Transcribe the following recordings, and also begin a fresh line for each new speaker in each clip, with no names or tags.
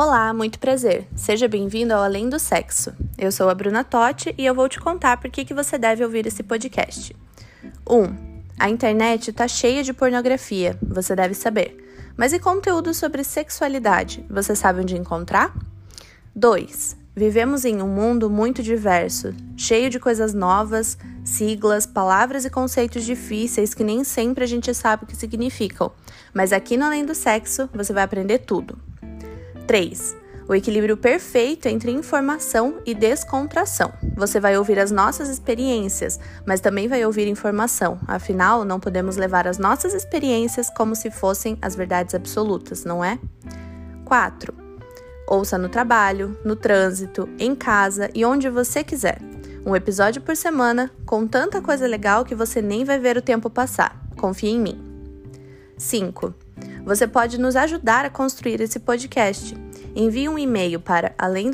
Olá, muito prazer. Seja bem-vindo ao Além do Sexo. Eu sou a Bruna Totti e eu vou te contar por que, que você deve ouvir esse podcast. 1. Um, a internet está cheia de pornografia, você deve saber. Mas e conteúdo sobre sexualidade? Você sabe onde encontrar? 2. Vivemos em um mundo muito diverso, cheio de coisas novas, siglas, palavras e conceitos difíceis que nem sempre a gente sabe o que significam. Mas aqui no Além do Sexo você vai aprender tudo. 3. O equilíbrio perfeito entre informação e descontração. Você vai ouvir as nossas experiências, mas também vai ouvir informação. Afinal, não podemos levar as nossas experiências como se fossem as verdades absolutas, não é? 4 Ouça no trabalho, no trânsito, em casa e onde você quiser. Um episódio por semana, com tanta coisa legal que você nem vai ver o tempo passar. Confie em mim. 5. Você pode nos ajudar a construir esse podcast. Envie um e-mail para além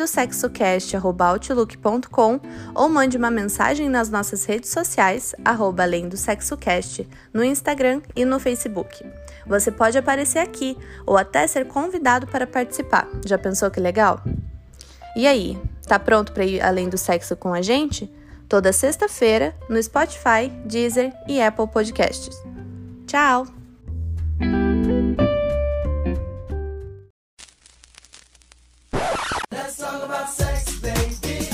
ou mande uma mensagem nas nossas redes sociais arroba além do sexocast no Instagram e no Facebook. Você pode aparecer aqui ou até ser convidado para participar. Já pensou que legal? E aí, tá pronto para ir além do sexo com a gente? Toda sexta-feira no Spotify, Deezer e Apple Podcasts. Tchau! Let's talk about sex, baby.